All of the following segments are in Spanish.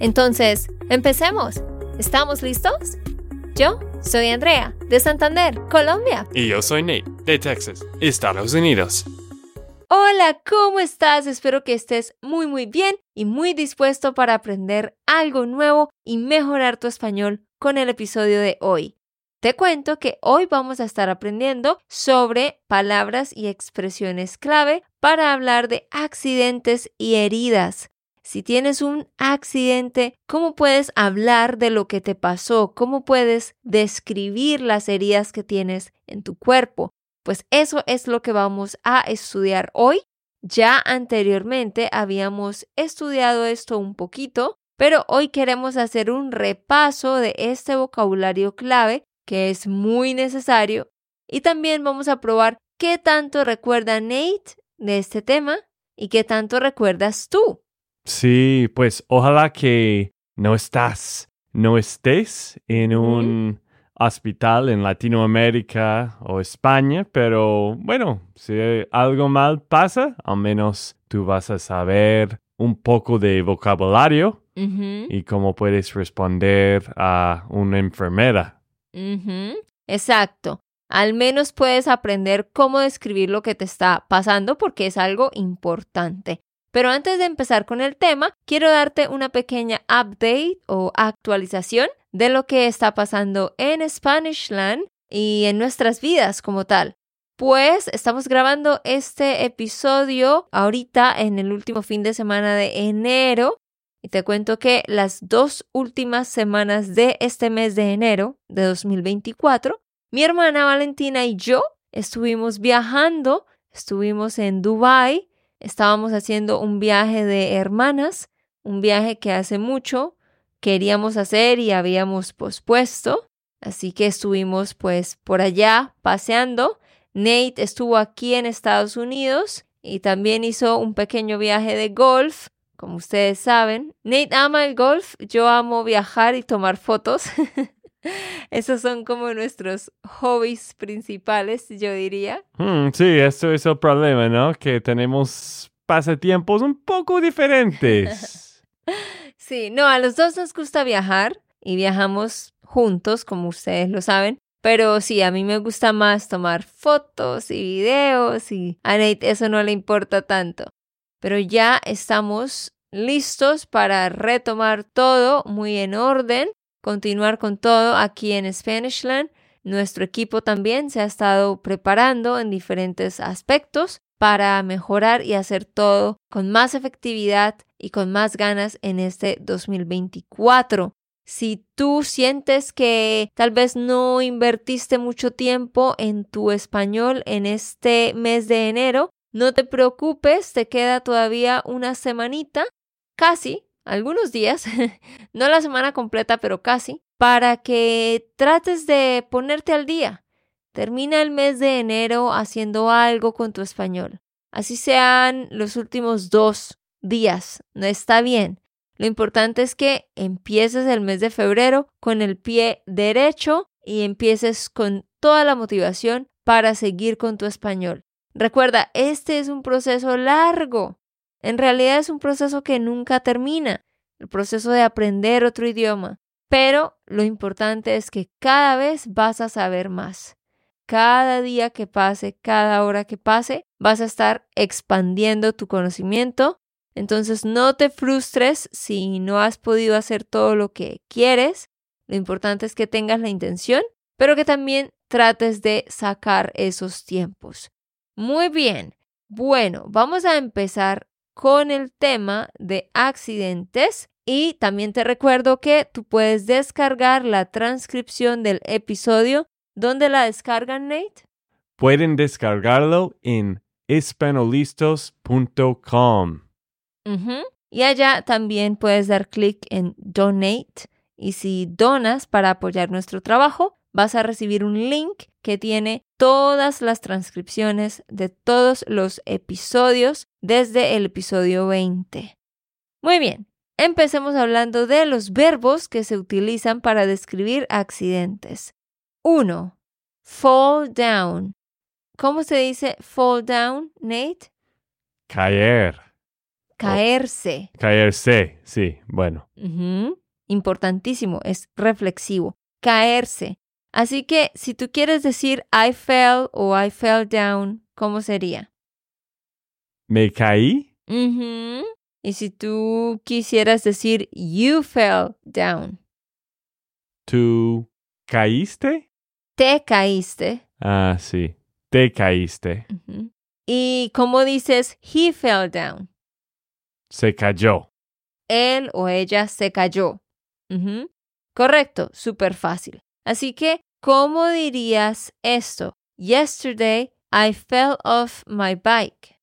Entonces, empecemos. ¿Estamos listos? Yo soy Andrea, de Santander, Colombia. Y yo soy Nate, de Texas, Estados Unidos. Hola, ¿cómo estás? Espero que estés muy muy bien y muy dispuesto para aprender algo nuevo y mejorar tu español con el episodio de hoy. Te cuento que hoy vamos a estar aprendiendo sobre palabras y expresiones clave para hablar de accidentes y heridas. Si tienes un accidente, ¿cómo puedes hablar de lo que te pasó? ¿Cómo puedes describir las heridas que tienes en tu cuerpo? Pues eso es lo que vamos a estudiar hoy. Ya anteriormente habíamos estudiado esto un poquito, pero hoy queremos hacer un repaso de este vocabulario clave que es muy necesario. Y también vamos a probar qué tanto recuerda Nate de este tema y qué tanto recuerdas tú. Sí, pues ojalá que no estás, no estés en un hospital en Latinoamérica o España, pero bueno, si algo mal pasa, al menos tú vas a saber un poco de vocabulario y cómo puedes responder a una enfermera Exacto. Al menos puedes aprender cómo describir lo que te está pasando porque es algo importante. Pero antes de empezar con el tema, quiero darte una pequeña update o actualización de lo que está pasando en Spanishland y en nuestras vidas como tal. Pues estamos grabando este episodio ahorita en el último fin de semana de enero y te cuento que las dos últimas semanas de este mes de enero de 2024, mi hermana Valentina y yo estuvimos viajando, estuvimos en Dubai, estábamos haciendo un viaje de hermanas, un viaje que hace mucho queríamos hacer y habíamos pospuesto, así que estuvimos pues por allá paseando. Nate estuvo aquí en Estados Unidos y también hizo un pequeño viaje de golf como ustedes saben. Nate ama el golf, yo amo viajar y tomar fotos. Esos son como nuestros hobbies principales, yo diría. Hmm, sí, eso es el problema, ¿no? Que tenemos pasatiempos un poco diferentes. sí, no, a los dos nos gusta viajar y viajamos juntos, como ustedes lo saben. Pero sí, a mí me gusta más tomar fotos y videos y a Nate eso no le importa tanto pero ya estamos listos para retomar todo muy en orden, continuar con todo aquí en Spanishland. Nuestro equipo también se ha estado preparando en diferentes aspectos para mejorar y hacer todo con más efectividad y con más ganas en este 2024. Si tú sientes que tal vez no invertiste mucho tiempo en tu español en este mes de enero, no te preocupes, te queda todavía una semanita, casi, algunos días, no la semana completa, pero casi, para que trates de ponerte al día. Termina el mes de enero haciendo algo con tu español. Así sean los últimos dos días, no está bien. Lo importante es que empieces el mes de febrero con el pie derecho y empieces con toda la motivación para seguir con tu español. Recuerda, este es un proceso largo. En realidad es un proceso que nunca termina, el proceso de aprender otro idioma. Pero lo importante es que cada vez vas a saber más. Cada día que pase, cada hora que pase, vas a estar expandiendo tu conocimiento. Entonces no te frustres si no has podido hacer todo lo que quieres. Lo importante es que tengas la intención, pero que también trates de sacar esos tiempos. Muy bien. Bueno, vamos a empezar con el tema de accidentes y también te recuerdo que tú puedes descargar la transcripción del episodio. ¿Dónde la descargan, Nate? Pueden descargarlo en espanolistos.com. Y allá también puedes dar clic en Donate y si donas para apoyar nuestro trabajo, vas a recibir un link que tiene todas las transcripciones de todos los episodios desde el episodio 20. Muy bien, empecemos hablando de los verbos que se utilizan para describir accidentes. 1. Fall down. ¿Cómo se dice fall down, Nate? Caer. Caerse. Caerse, sí, bueno. Importantísimo, es reflexivo. Caerse. Así que si tú quieres decir I fell o I fell down, ¿cómo sería? Me caí. Y si tú quisieras decir you fell down, ¿Tú caíste? te caíste. Ah, sí. Te caíste. ¿Y cómo dices he fell down? Se cayó. Él o ella se cayó. Correcto, súper fácil. Así que, ¿cómo dirías esto? Yesterday I fell off my bike.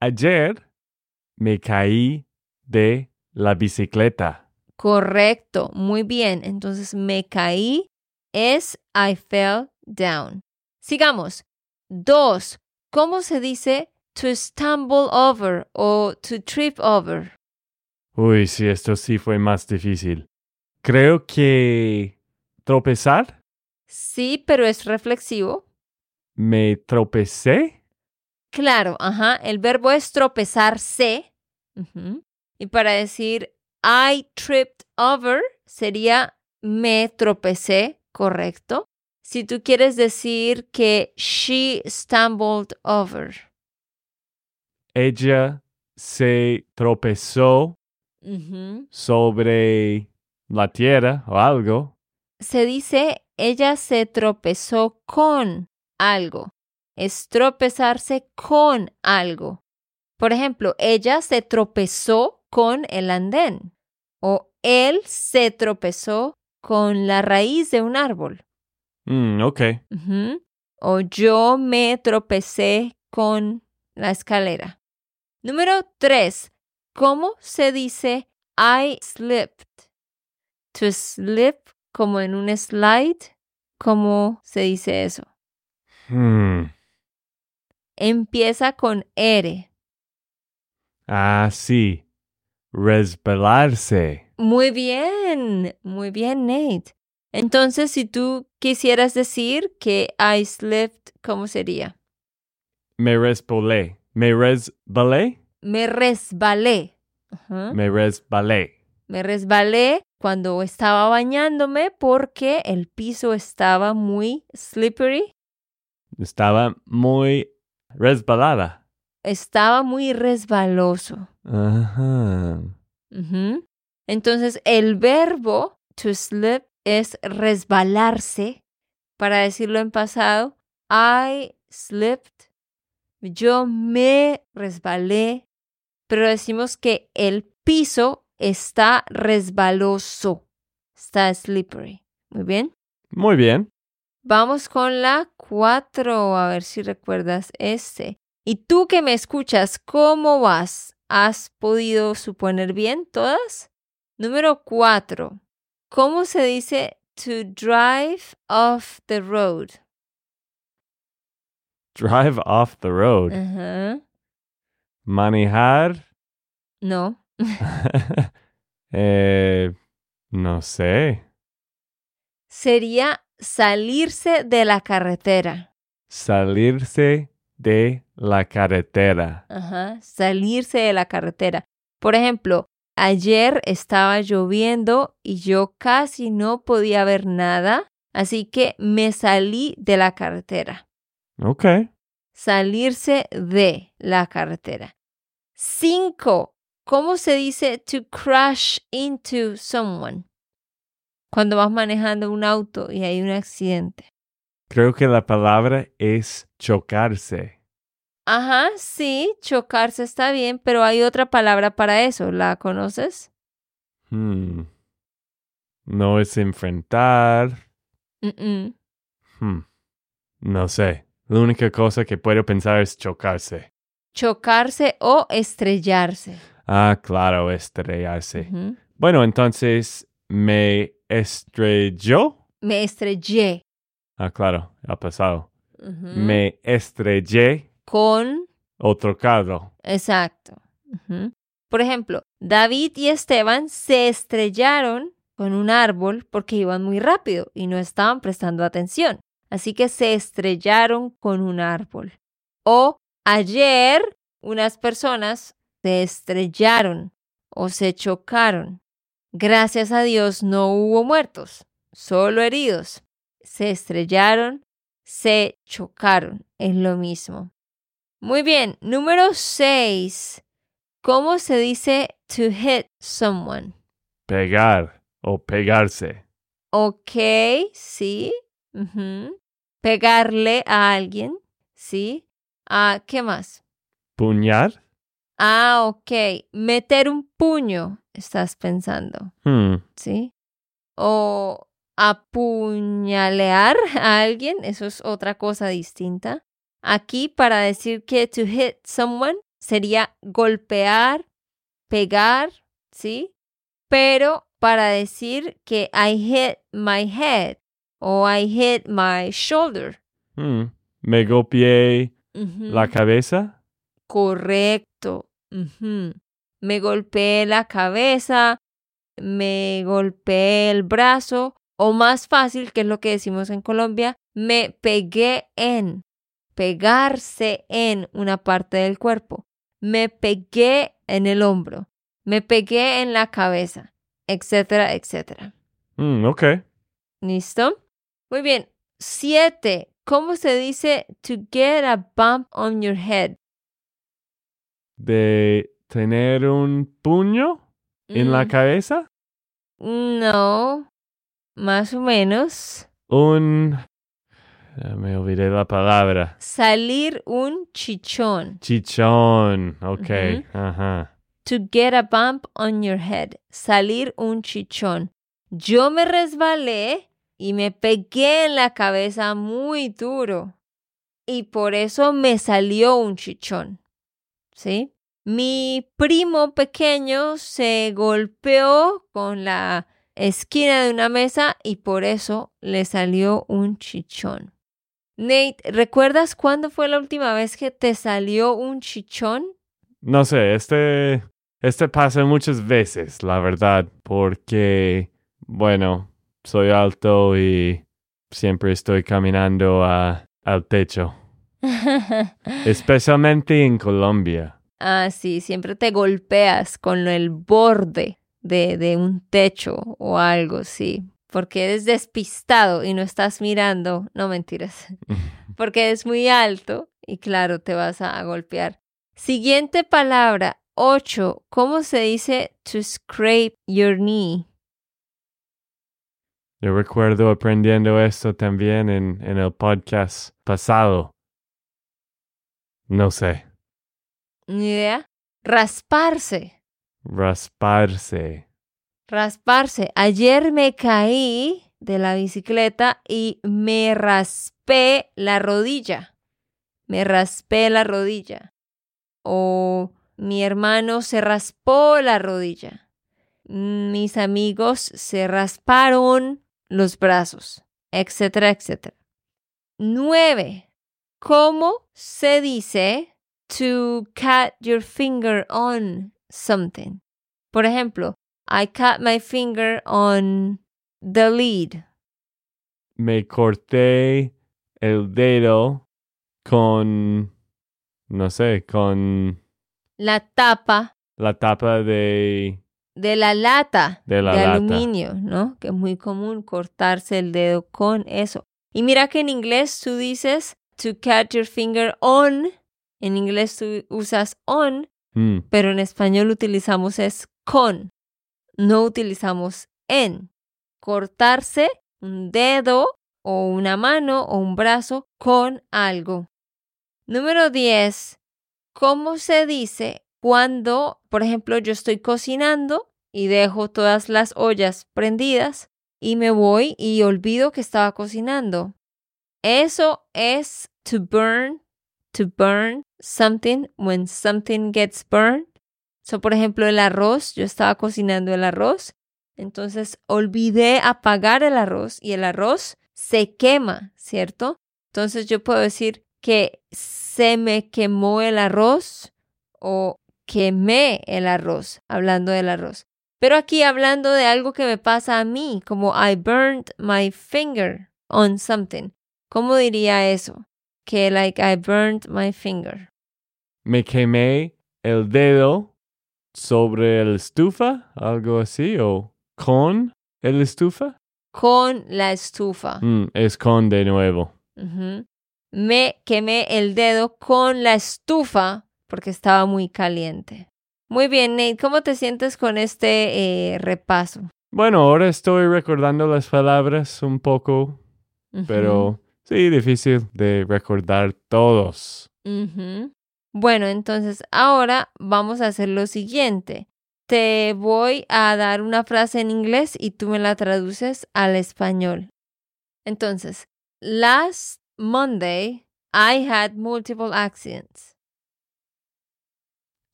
Ayer me caí de la bicicleta. Correcto, muy bien. Entonces, me caí es I fell down. Sigamos. Dos, ¿cómo se dice to stumble over o to trip over? Uy, sí, esto sí fue más difícil. Creo que tropezar. Sí, pero es reflexivo. Me tropecé. Claro, ajá. El verbo es tropezarse. Y para decir I tripped over sería me tropecé, correcto. Si tú quieres decir que she stumbled over. Ella se tropezó sobre la tierra o algo. Se dice ella se tropezó con algo. Es tropezarse con algo. Por ejemplo, ella se tropezó con el andén. O él se tropezó con la raíz de un árbol. Mm, ok. O yo me tropecé con la escalera. Número tres. ¿Cómo se dice I slipped? To slip como en un slide. ¿Cómo se dice eso? Hmm. Empieza con R. Ah, sí. Resbalarse. Muy bien, muy bien, Nate. Entonces, si tú quisieras decir que I slipped, ¿cómo sería? Me resbalé. Me resbalé. Me resbalé. Me resbalé. Me resbalé cuando estaba bañándome porque el piso estaba muy slippery, Estaba muy resbalada. estaba muy resbaloso. Ajá. Entonces, el verbo to slip es resbalarse. Para decirlo en pasado, I slipped. Yo me resbalé. Pero decimos que el piso está resbaloso. Está slippery. Muy bien. Muy bien. Vamos con la 4, a ver si recuerdas este. Y tú que me escuchas, ¿cómo vas? ¿Has podido suponer bien todas? Número 4. ¿Cómo se dice to drive off the road? Drive off the road. Manejar. No. eh, no sé. Sería salirse de la carretera. Salirse de la carretera. Ajá. Salirse de la carretera. Por ejemplo, ayer estaba lloviendo y yo casi no podía ver nada, así que me salí de la carretera. Ok. Salirse de la carretera. Cinco. ¿Cómo se dice to crash into someone? Cuando vas manejando un auto y hay un accidente. Creo que la palabra es chocarse. Ajá, sí, chocarse está bien, pero hay otra palabra para eso. ¿La conoces? Hmm. No es enfrentar. Hmm. No sé. La única cosa que puedo pensar es chocarse. Chocarse o estrellarse. Ah, claro, estrellarse. Bueno, entonces, ¿me estrelló? Me estrellé. Ah, claro, ha pasado. Me estrellé Con otro carro. Exacto. Por ejemplo, David y Esteban se estrellaron con un árbol porque iban muy rápido y no estaban prestando atención. Así que se estrellaron con un árbol. O ayer unas personas se estrellaron o se chocaron. Gracias a Dios no hubo muertos, solo heridos. Se estrellaron, se chocaron. Es lo mismo. Muy bien, número 6. ¿Cómo se dice to hit someone? Pegar o pegarse. Ok, sí. Pegarle a alguien, sí. Ah, ¿qué más? Puñar. Ah, ok. Meter un puño, estás pensando, Hmm. ¿sí? O apuñalear a alguien, eso es otra cosa distinta. Aquí para decir que to hit someone sería golpear, pegar, ¿sí? Pero para decir que I hit my head o I hit my shoulder. Hmm. Me golpeé la cabeza. Correcto. Me golpeé la cabeza, me golpeé el brazo, o más fácil, que es lo que decimos en Colombia, me pegué en, pegarse en una parte del cuerpo. Me pegué en el hombro, me pegué en la cabeza, etcétera, etcétera. Hmm, ok. ¿Listo? Muy bien. Siete. ¿Cómo se dice to get a bump on your head? De tener un puño en la Mm, cabeza. No, más o menos. Un... Me olvidé la palabra. Salir un chichón. Chichón. Ok. Ajá. To get a bump on your head. Salir un chichón. Yo me resbalé y me pegué en la cabeza muy duro. Y por eso me salió un chichón. ¿Sí? Mi primo pequeño se golpeó con la esquina de una mesa y por eso le salió un chichón. Nate, ¿recuerdas cuándo fue la última vez que te salió un chichón? No sé, este, este pasa muchas veces, la verdad, porque, bueno, soy alto y siempre estoy caminando a- al techo, especialmente en Colombia. Ah, sí, siempre te golpeas con el borde de, de un techo o algo, sí. Porque eres despistado y no estás mirando. No mentiras. Porque es muy alto y claro, te vas a, a golpear. Siguiente palabra, 8. ¿Cómo se dice to scrape your knee? Yo recuerdo aprendiendo esto también en, en el podcast pasado. No sé, ¿Ni idea? Rasparse. rasparse. Rasparse. Ayer me caí de la bicicleta y me raspé la rodilla. Me raspé la rodilla. O mi hermano se raspó la rodilla. Mis amigos se rasparon los brazos, etcétera, etcétera. Nueve. ¿Cómo se dice to cut your finger on something? Por ejemplo, I cut my finger on the lead. Me corté el dedo con, no sé, con La tapa la tapa de... de la lata De la lata. aluminio, ¿no? Que es muy común cortarse el dedo con eso. Y mira que en inglés tú dices to cut your finger on. En inglés tú usas on, Mm, pero en español utilizamos es con. No utilizamos en. Cortarse un dedo o una mano o un brazo con algo. Número 10. ¿Cómo se dice cuando, por ejemplo, yo estoy cocinando y dejo todas las ollas prendidas y me voy y olvido que estaba cocinando? Eso es to burn, to burn something when something gets burned. So, por ejemplo, el arroz, yo estaba cocinando el arroz, entonces olvidé apagar el arroz y el arroz se quema, ¿cierto? Entonces yo puedo decir que se me quemó el arroz o quemé el arroz, hablando del arroz. Pero aquí hablando de algo que me pasa a mí, como I burned my finger on something. ¿Cómo diría eso? Que like I burned my finger. Me quemé el dedo sobre el estufa, algo así, o con el estufa. Con la estufa. Mm, es con de nuevo. Me quemé el dedo con la estufa porque estaba muy caliente. Muy bien, Nate, ¿cómo te sientes con este eh, repaso? Bueno, ahora estoy recordando las palabras un poco, pero sí, difícil de recordar todos. Bueno, entonces ahora vamos a hacer lo siguiente. Te voy a dar una frase en inglés y tú me la traduces al español. Entonces, last Monday I had multiple accidents.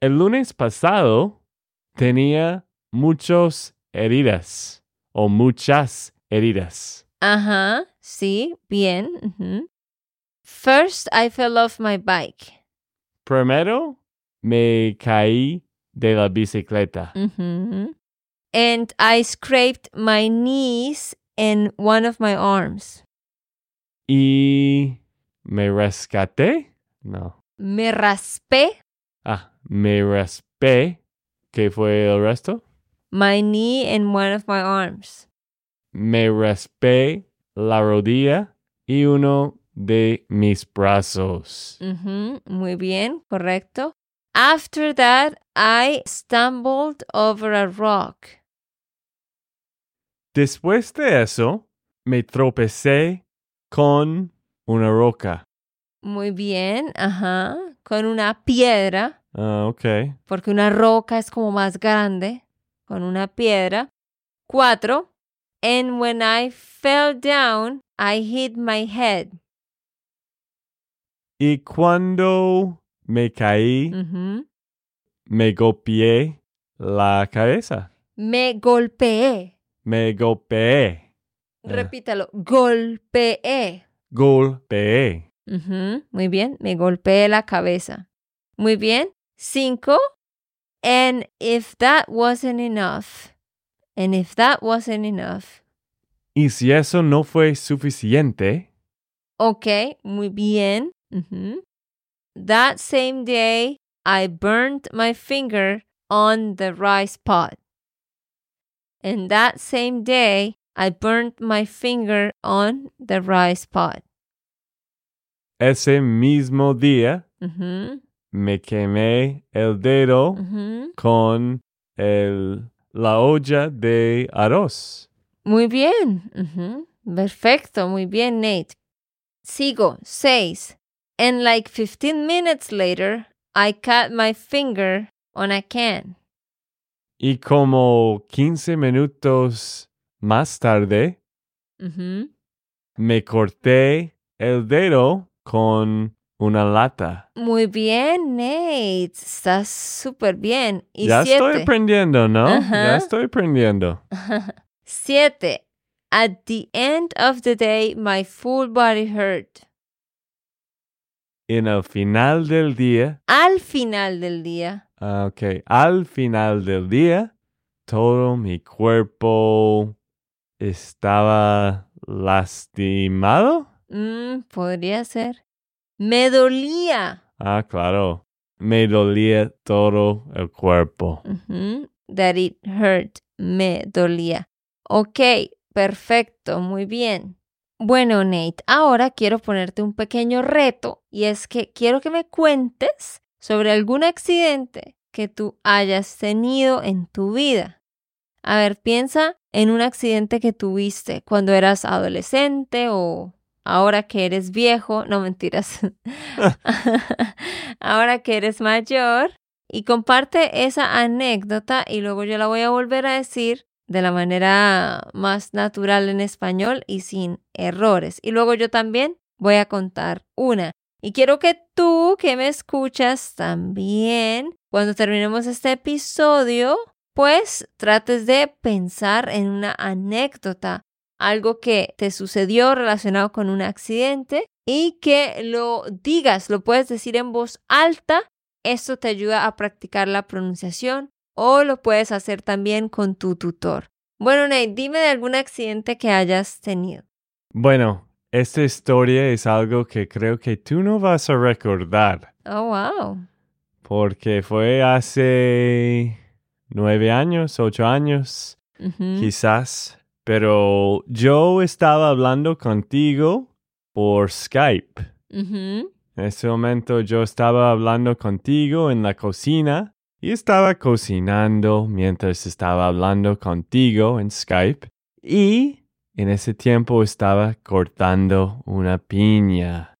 El lunes pasado tenía muchos heridas o muchas heridas. Ajá, sí, bien. First I fell off my bike. Primero me caí de la bicicleta Ujú. And I scraped my knees and one of my arms. y me rescaté. No. Me raspé Ah, me raspé. ¿Qué fue el resto? my knee and one of my arms. Me raspé la rodilla y uno de mis brazos. Muy bien, correcto. After that, I stumbled over a rock. Después de eso, me tropecé con una roca. Muy bien, ajá, con una piedra, Ah, ok. porque una roca es como más grande, con una piedra. Cuatro, and when I fell down, I hit my head. Y cuando me caí, me golpeé la cabeza. Me golpeé. Me golpeé. Ah. Repítalo, golpeé. Golpeé. Muy bien, me golpeé la cabeza. Muy bien. Cinco. And if that wasn't enough, and if that wasn't enough, Y si eso no fue suficiente, ok, muy bien. Ujú. That same day, I burned my finger on the rice pot. And that same day, I burned my finger on the rice pot. ese mismo día Ujú, me quemé el dedo ujú. con el, la olla de arroz. Muy bien. ujú. Perfecto, muy bien, Nate. Sigo. Seis. And like 15 minutes later, I cut my finger on a can. Y como 15 minutos más tarde, Ujú. me corté el dedo con una lata. Muy bien, Nate. Estás súper bien. Y ya siete. estoy aprendiendo, ¿no? Ya estoy aprendiendo. siete. At the end of the day, my full body hurt. En el final del día, Al final del día. ah, ok, al final del día, todo mi cuerpo estaba lastimado. Mm, podría ser. Me dolía. Ah, claro. Me dolía todo el cuerpo. That it hurt. Me dolía. Ok, perfecto, muy bien. Bueno, Nate, ahora quiero ponerte un pequeño reto y es que quiero que me cuentes sobre algún accidente que tú hayas tenido en tu vida. A ver, piensa en un accidente que tuviste cuando eras adolescente o ahora que eres viejo, no mentiras, ahora que eres mayor y comparte esa anécdota y luego yo la voy a volver a decir de la manera más natural en español y sin errores. Y luego yo también voy a contar una. Y quiero que tú que me escuchas también, cuando terminemos este episodio, pues trates de pensar en una anécdota, algo que te sucedió relacionado con un accidente y que lo digas, lo puedes decir en voz alta. Esto te ayuda a practicar la pronunciación o lo puedes hacer también con tu tutor. Bueno, Nate, dime de algún accidente que hayas tenido. Bueno, esta historia es algo que creo que tú no vas a recordar. Oh, wow. Porque fue hace nueve años, ocho años, quizás. Pero yo estaba hablando contigo por Skype. En ese momento yo estaba hablando contigo en la cocina y estaba cocinando mientras estaba hablando contigo en Skype. Y en ese tiempo estaba cortando una piña.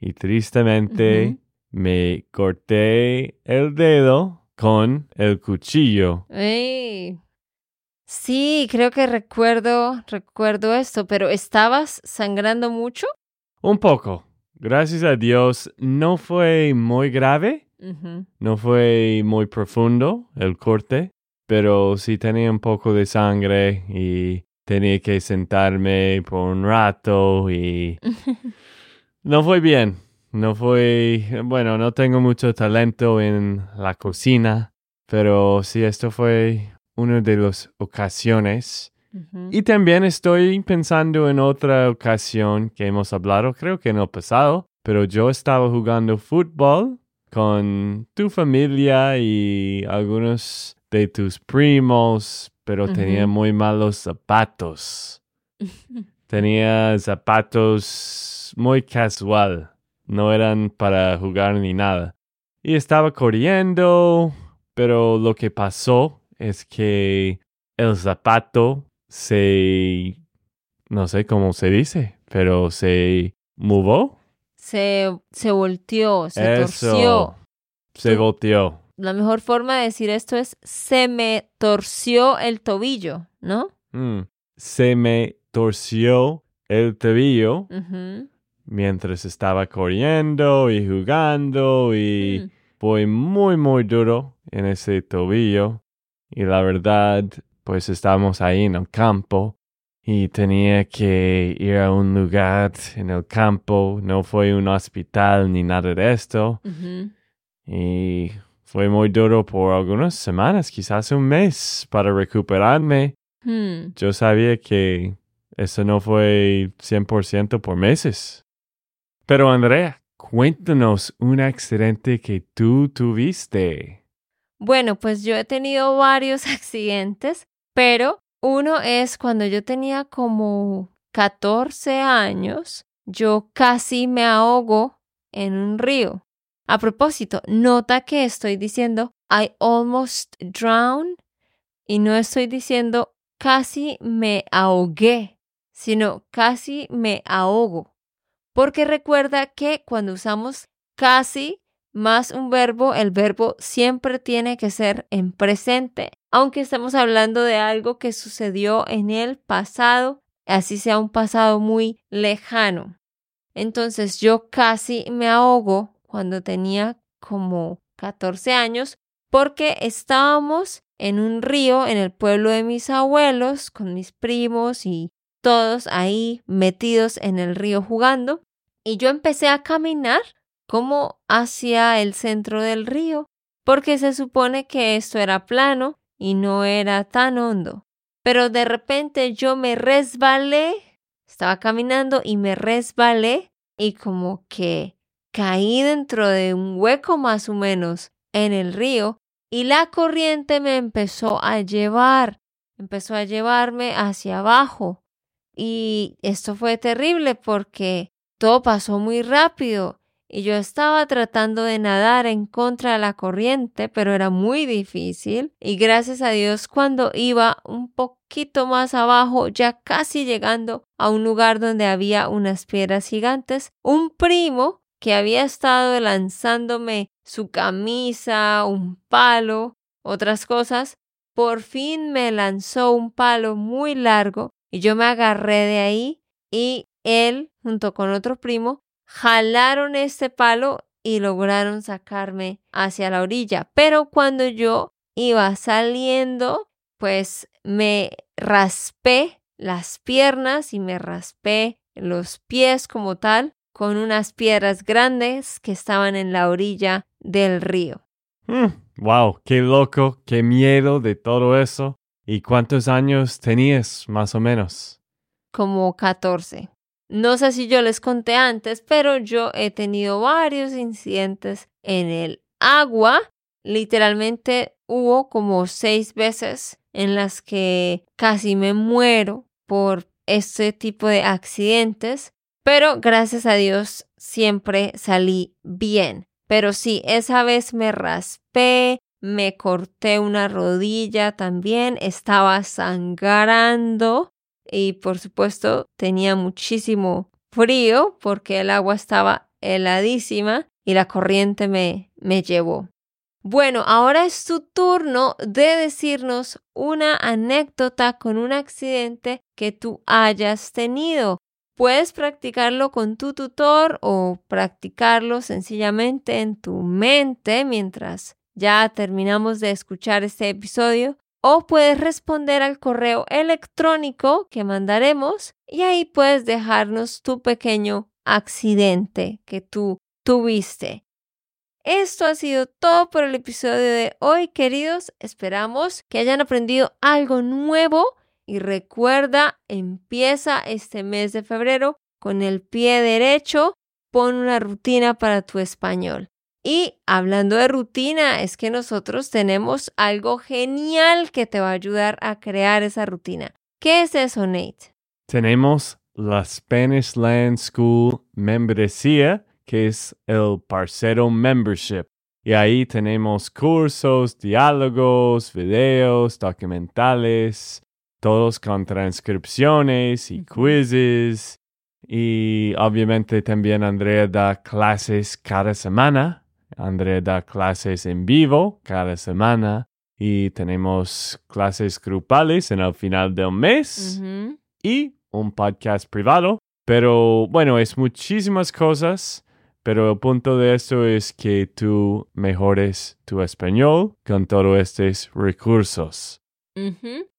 Y tristemente me corté el dedo con el cuchillo. Sí, creo que recuerdo, recuerdo esto, pero ¿estabas sangrando mucho? Un poco. Gracias a Dios no fue muy grave, no fue muy profundo el corte, pero sí tenía un poco de sangre y tenía que sentarme por un rato y no fue bien. No fue, bueno, no tengo mucho talento en la cocina, pero sí, esto fue una de las ocasiones. Y también estoy pensando en otra ocasión que hemos hablado, creo que en el pasado, pero yo estaba jugando fútbol con tu familia y algunos de tus primos, pero tenía muy malos zapatos. tenía zapatos muy casual, no eran para jugar ni nada. Y estaba corriendo, pero lo que pasó es que el zapato se, no sé cómo se dice, pero se movió se, se volteó, se torció. Se volteó. La mejor forma de decir esto es se me torció el tobillo, ¿no? Mm. Se me torció el tobillo mientras estaba corriendo y jugando y mm. fue muy, muy duro en ese tobillo. Y la verdad, pues estábamos ahí en el campo y tenía que ir a un lugar en el campo, no fue un hospital ni nada de esto. Y fue muy duro por algunas semanas, quizás un mes, para recuperarme. Hmm. Yo sabía que eso no fue 100% por meses. Pero Andrea, cuéntanos un accidente que tú tuviste. Bueno, pues yo he tenido varios accidentes, pero uno es cuando yo tenía como 14 años, yo casi me ahogo en un río. A propósito, nota que estoy diciendo I almost drowned y no estoy diciendo casi me ahogué, sino casi me ahogo. Porque recuerda que cuando usamos casi más un verbo, el verbo siempre tiene que ser en presente, aunque estemos hablando de algo que sucedió en el pasado, así sea un pasado muy lejano. Entonces yo casi me ahogo cuando tenía como 14 años porque estábamos en un río en el pueblo de mis abuelos con mis primos y todos ahí metidos en el río jugando y yo empecé a caminar como hacia el centro del río, porque se supone que esto era plano y no era tan hondo. Pero de repente yo me resbalé, estaba caminando y me resbalé y como que caí dentro de un hueco más o menos en el río y la corriente me empezó a llevar, empezó a llevarme hacia abajo. Y esto fue terrible porque todo pasó muy rápido y yo estaba tratando de nadar en contra de la corriente, pero era muy difícil y gracias a Dios cuando iba un poquito más abajo, ya casi llegando a un lugar donde había unas piedras gigantes, un primo que había estado lanzándome su camisa, un palo, otras cosas, por fin me lanzó un palo muy largo y yo me agarré de ahí y él, junto con otro primo, jalaron este palo y lograron sacarme hacia la orilla. Pero cuando yo iba saliendo, pues me raspé las piernas y me raspé los pies como tal con unas piedras grandes que estaban en la orilla del río. wow, mm, qué loco, qué miedo de todo eso. ¿Y cuántos años tenías más o menos? Como 14. No sé si yo les conté antes, pero yo he tenido varios incidentes en el agua. Literalmente hubo como seis veces en las que casi me muero por este tipo de accidentes, pero gracias a Dios siempre salí bien. Pero sí, esa vez me raspé, me corté una rodilla también, estaba sangrando y por supuesto tenía muchísimo frío porque el agua estaba heladísima y la corriente me, me llevó. Bueno, ahora es tu turno de decirnos una anécdota con un accidente que tú hayas tenido. Puedes practicarlo con tu tutor o practicarlo sencillamente en tu mente mientras ya terminamos de escuchar este episodio o puedes responder al correo electrónico que mandaremos y ahí puedes dejarnos tu pequeño accidente que tú tuviste. Esto ha sido todo por el episodio de hoy, queridos. Esperamos que hayan aprendido algo nuevo y recuerda, empieza este mes de febrero con el pie derecho, pon una rutina para tu español. Y hablando de rutina, es que nosotros tenemos algo genial que te va a ayudar a crear esa rutina. ¿Qué es eso, Nate? Tenemos la Spanish Land School membresía que es el Parcero Membership. Y ahí tenemos cursos, diálogos, videos, documentales, todos con transcripciones y quizzes. Y obviamente también Andrea da clases cada semana. Andrea da clases en vivo cada semana. Y tenemos clases grupales en el final del mes. Y un podcast privado. Pero bueno, es muchísimas cosas. Pero el punto de esto es que tú mejores tu español con todos estos recursos.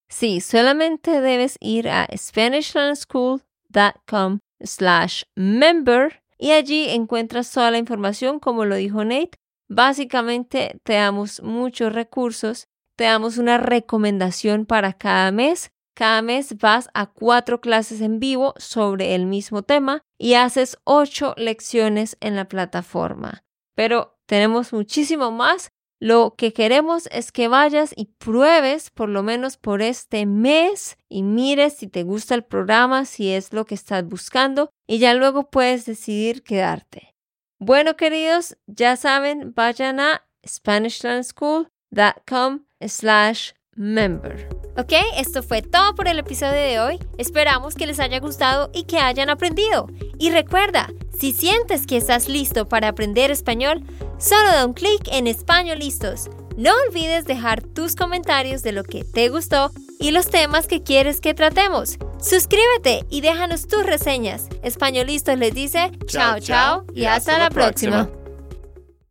Sí, solamente debes ir a SpanishLandSchool.com slash member y allí encuentras toda la información, como lo dijo Nate. Básicamente te damos muchos recursos, te damos una recomendación para cada mes cada mes vas a cuatro clases en vivo sobre el mismo tema y haces ocho lecciones en la plataforma. Pero tenemos muchísimo más. Lo que queremos es que vayas y pruebes por lo menos por este mes y mires si te gusta el programa, si es lo que estás buscando y ya luego puedes decidir quedarte. Bueno, queridos, ya saben, vayan a SpanishLandSchool.com slash member. Ok, esto fue todo por el episodio de hoy. Esperamos que les haya gustado y que hayan aprendido. Y recuerda, si sientes que estás listo para aprender español, solo da un clic en Español Listos. No olvides dejar tus comentarios de lo que te gustó y los temas que quieres que tratemos. Suscríbete y déjanos tus reseñas. Españolistos les dice chao chao y hasta, la próxima.